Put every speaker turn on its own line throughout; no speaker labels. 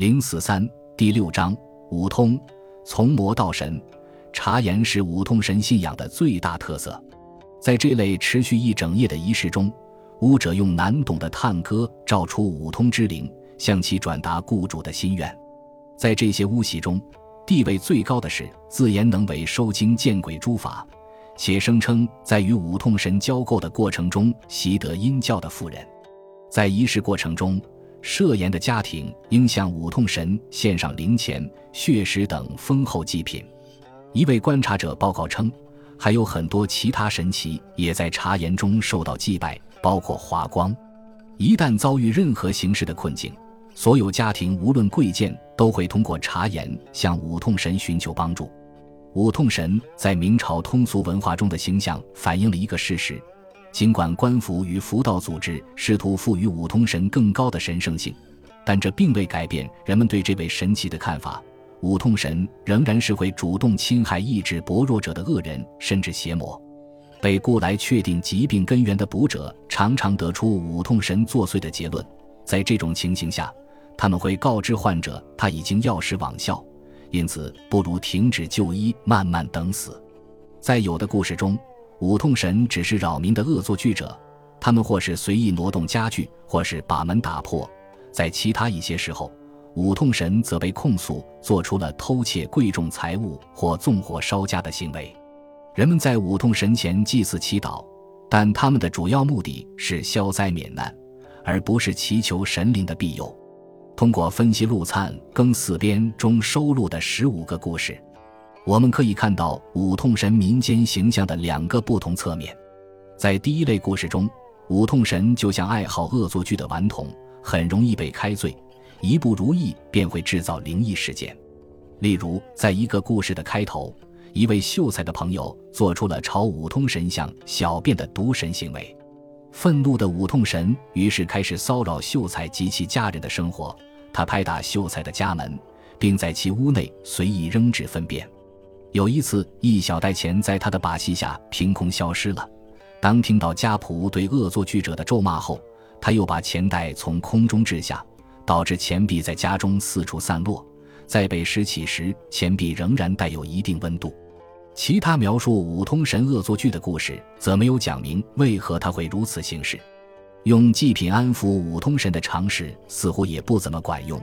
零四三第六章五通，从魔到神。茶言是五通神信仰的最大特色。在这类持续一整夜的仪式中，巫者用难懂的探歌召出五通之灵，向其转达雇主的心愿。在这些巫习中，地位最高的是自言能为收精见鬼诸法，且声称在与五通神交媾的过程中习得阴教的妇人。在仪式过程中，设言的家庭应向五通神献上灵钱、血石等丰厚祭品。一位观察者报告称，还有很多其他神奇也在茶言中受到祭拜，包括华光。一旦遭遇任何形式的困境，所有家庭无论贵贱都会通过茶言向五通神寻求帮助。五通神在明朝通俗文化中的形象反映了一个事实。尽管官府与佛道组织试图赋予五通神更高的神圣性，但这并未改变人们对这位神奇的看法。五通神仍然是会主动侵害意志薄弱者的恶人，甚至邪魔。被雇来确定疾病根源的卜者，常常得出五通神作祟的结论。在这种情形下，他们会告知患者他已经药石罔效，因此不如停止就医，慢慢等死。在有的故事中，五通神只是扰民的恶作剧者，他们或是随意挪动家具，或是把门打破。在其他一些时候，五通神则被控诉做出了偷窃贵重财物或纵火烧家的行为。人们在五通神前祭祀祈祷，但他们的主要目的是消灾免难，而不是祈求神灵的庇佑。通过分析陆灿《更四编》中收录的十五个故事。我们可以看到五通神民间形象的两个不同侧面。在第一类故事中，五通神就像爱好恶作剧的顽童，很容易被开罪，一不如意便会制造灵异事件。例如，在一个故事的开头，一位秀才的朋友做出了朝五通神像小便的毒神行为，愤怒的五通神于是开始骚扰秀才及其家人的生活。他拍打秀才的家门，并在其屋内随意扔掷粪便。有一次，一小袋钱在他的把戏下凭空消失了。当听到家仆对恶作剧者的咒骂后，他又把钱袋从空中掷下，导致钱币在家中四处散落。在被拾起时，钱币仍然带有一定温度。其他描述五通神恶作剧的故事则没有讲明为何他会如此行事。用祭品安抚五通神的尝试似乎也不怎么管用。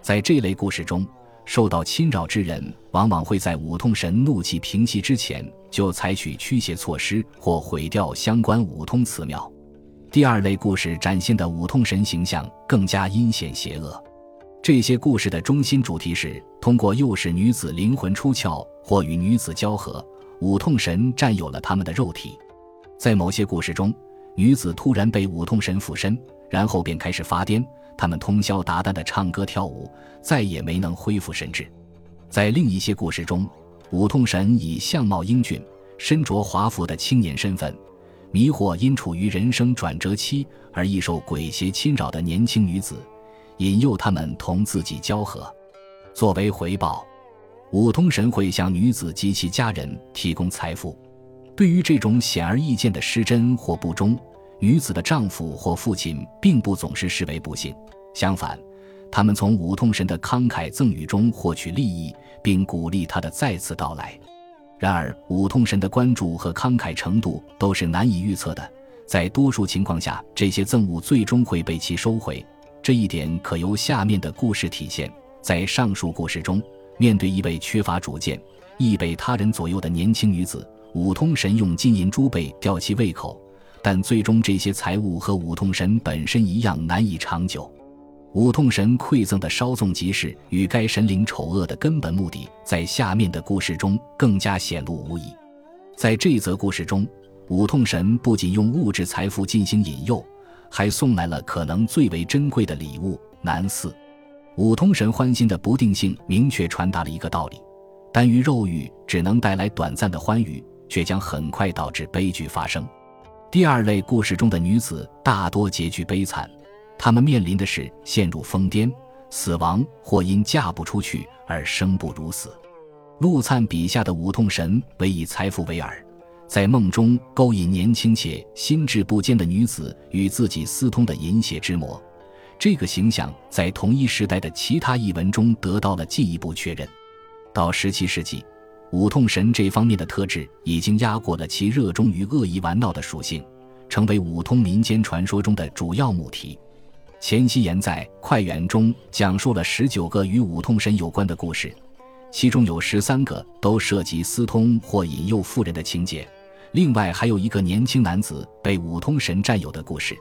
在这类故事中。受到侵扰之人往往会在五通神怒气平息之前就采取驱邪措施或毁掉相关五通祠庙。第二类故事展现的五通神形象更加阴险邪恶。这些故事的中心主题是通过诱使女子灵魂出窍或与女子交合，五通神占有了他们的肉体。在某些故事中，女子突然被五通神附身，然后便开始发癫。他们通宵达旦地唱歌跳舞，再也没能恢复神智。在另一些故事中，五通神以相貌英俊、身着华服的青年身份，迷惑因处于人生转折期而易受鬼邪侵扰的年轻女子，引诱他们同自己交合。作为回报，五通神会向女子及其家人提供财富。对于这种显而易见的失真或不忠，女子的丈夫或父亲并不总是视为不幸，相反，他们从五通神的慷慨赠与中获取利益，并鼓励他的再次到来。然而，五通神的关注和慷慨程度都是难以预测的，在多数情况下，这些赠物最终会被其收回。这一点可由下面的故事体现。在上述故事中，面对一位缺乏主见、易被他人左右的年轻女子，五通神用金银珠贝吊其胃口。但最终，这些财物和五通神本身一样难以长久。五通神馈赠的稍纵即逝与该神灵丑恶的根本目的，在下面的故事中更加显露无遗。在这则故事中，五通神不仅用物质财富进行引诱，还送来了可能最为珍贵的礼物——男嗣。五通神欢心的不定性，明确传达了一个道理：单于肉欲只能带来短暂的欢愉，却将很快导致悲剧发生。第二类故事中的女子大多结局悲惨，她们面临的是陷入疯癫、死亡，或因嫁不出去而生不如死。陆灿笔下的五通神为以财富为饵，在梦中勾引年轻且心智不坚的女子与自己私通的淫邪之魔，这个形象在同一时代的其他译文中得到了进一步确认。到十七世纪，五痛神这方面的特质已经压过了其热衷于恶意玩闹的属性，成为五通民间传说中的主要母题。钱希言在《快远》中讲述了十九个与五通神有关的故事，其中有十三个都涉及私通或引诱妇人的情节，另外还有一个年轻男子被五通神占有的故事。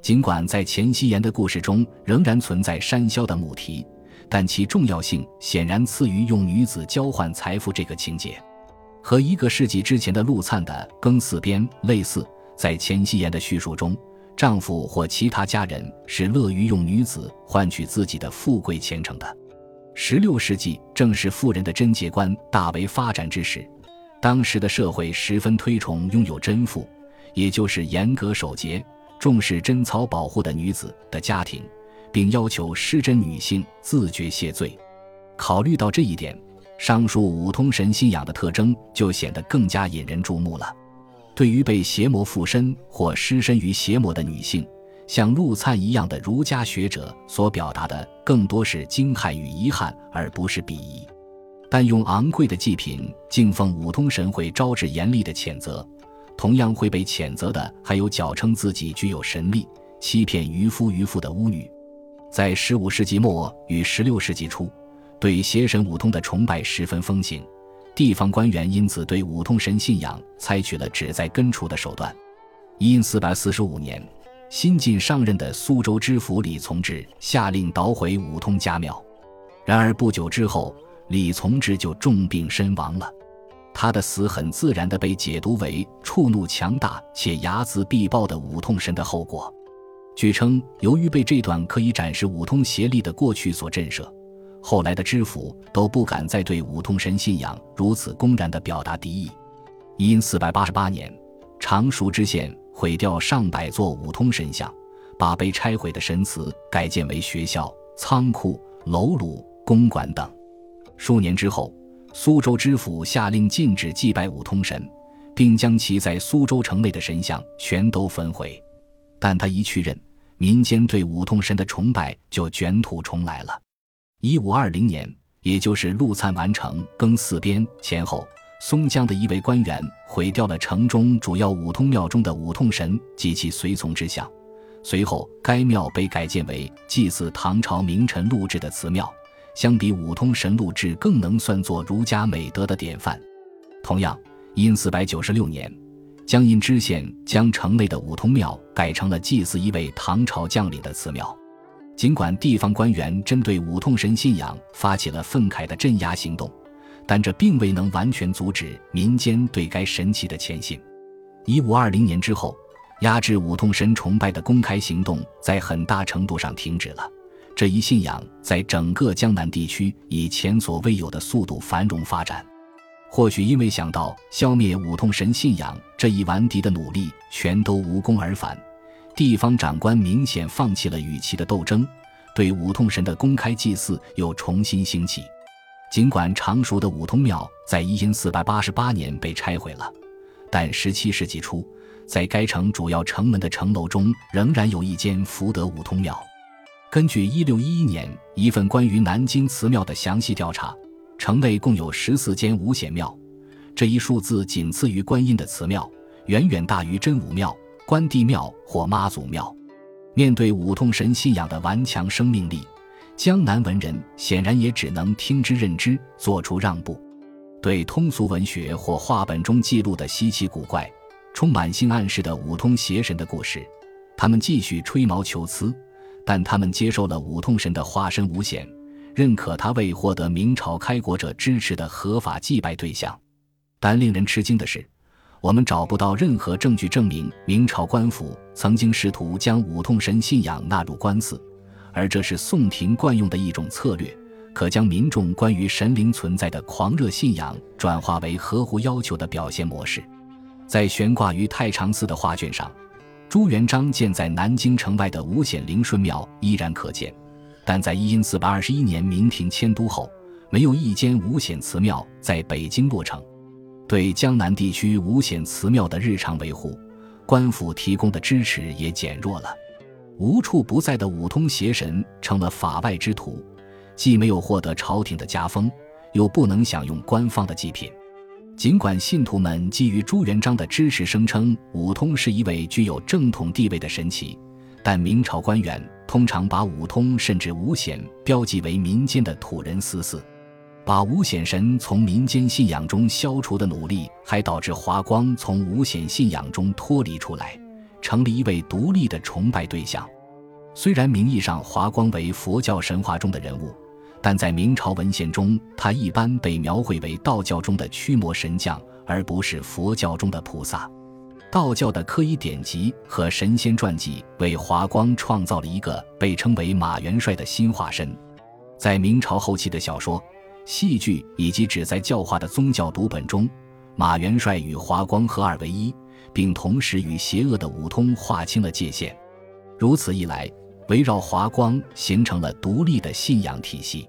尽管在钱希言的故事中仍然存在山魈的母题，但其重要性显然次于用女子交换财富这个情节。和一个世纪之前的陆灿的《庚四编》类似，在钱希言的叙述中。丈夫或其他家人是乐于用女子换取自己的富贵前程的。十六世纪正是富人的贞洁观大为发展之时，当时的社会十分推崇拥有贞妇，也就是严格守节、重视贞操保护的女子的家庭，并要求失贞女性自觉谢罪。考虑到这一点，上述五通神信仰的特征就显得更加引人注目了。对于被邪魔附身或失身于邪魔的女性，像陆灿一样的儒家学者所表达的更多是惊骇与遗憾，而不是鄙夷。但用昂贵的祭品敬奉五通神会招致严厉的谴责，同样会被谴责的还有矫称自己具有神力、欺骗渔夫渔妇的巫女。在十五世纪末与十六世纪初，对邪神五通的崇拜十分风行。地方官员因此对五通神信仰采取了旨在根除的手段。因四百四十五年，新晋上任的苏州知府李从志下令捣毁五通家庙。然而不久之后，李从志就重病身亡了。他的死很自然地被解读为触怒强大且睚眦必报的五通神的后果。据称，由于被这段可以展示五通协力的过去所震慑。后来的知府都不敢再对五通神信仰如此公然地表达敌意。因四百八十八年，常熟知县毁掉上百座五通神像，把被拆毁的神祠改建为学校、仓库、楼庐、公馆等。数年之后，苏州知府下令禁止祭拜五通神，并将其在苏州城内的神像全都焚毁。但他一去任，民间对五通神的崇拜就卷土重来了。一五二零年，也就是陆灿完成庚四编前后，松江的一位官员毁掉了城中主要五通庙中的五通神及其随从之像。随后，该庙被改建为祭祀唐朝名臣陆贽的祠庙，相比五通神陆贽更能算作儒家美德的典范。同样，因四百九十六年，江阴知县将城内的五通庙改成了祭祀一位唐朝将领的祠庙。尽管地方官员针对五通神信仰发起了愤慨的镇压行动，但这并未能完全阻止民间对该神奇的虔信。一五二零年之后，压制五通神崇拜的公开行动在很大程度上停止了。这一信仰在整个江南地区以前所未有的速度繁荣发展。或许因为想到消灭五通神信仰这一顽敌的努力全都无功而返。地方长官明显放弃了与其的斗争，对五通神的公开祭祀又重新兴起。尽管常熟的五通庙在一因四百八十八年被拆毁了，但十七世纪初，在该城主要城门的城楼中仍然有一间福德五通庙。根据一六一一年一份关于南京祠庙的详细调查，城内共有十四间五显庙，这一数字仅次于观音的祠庙，远远大于真武庙。关帝庙或妈祖庙，面对五通神信仰的顽强生命力，江南文人显然也只能听之任之，做出让步。对通俗文学或话本中记录的稀奇古怪、充满性暗示的五通邪神的故事，他们继续吹毛求疵，但他们接受了五通神的化身五显，认可他为获得明朝开国者支持的合法祭拜对象。但令人吃惊的是。我们找不到任何证据证明明朝官府曾经试图将五通神信仰纳入官司，而这是宋廷惯用的一种策略，可将民众关于神灵存在的狂热信仰转化为合乎要求的表现模式。在悬挂于太常寺的画卷上，朱元璋建在南京城外的五显灵顺庙依然可见，但在一因四百二十一年明廷迁都后，没有一间五显祠庙在北京落成。对江南地区五显祠庙的日常维护，官府提供的支持也减弱了。无处不在的五通邪神成了法外之徒，既没有获得朝廷的加封，又不能享用官方的祭品。尽管信徒们基于朱元璋的支持，声称五通是一位具有正统地位的神祇，但明朝官员通常把五通甚至五显标记为民间的土人私祀。把五显神从民间信仰中消除的努力，还导致华光从五显信仰中脱离出来，成了一位独立的崇拜对象。虽然名义上华光为佛教神话中的人物，但在明朝文献中，他一般被描绘为道教中的驱魔神将，而不是佛教中的菩萨。道教的科仪典籍和神仙传记为华光创造了一个被称为马元帅的新化身。在明朝后期的小说。戏剧以及旨在教化的宗教读本中，马元帅与华光合二为一，并同时与邪恶的五通划清了界限。如此一来，围绕华光形成了独立的信仰体系。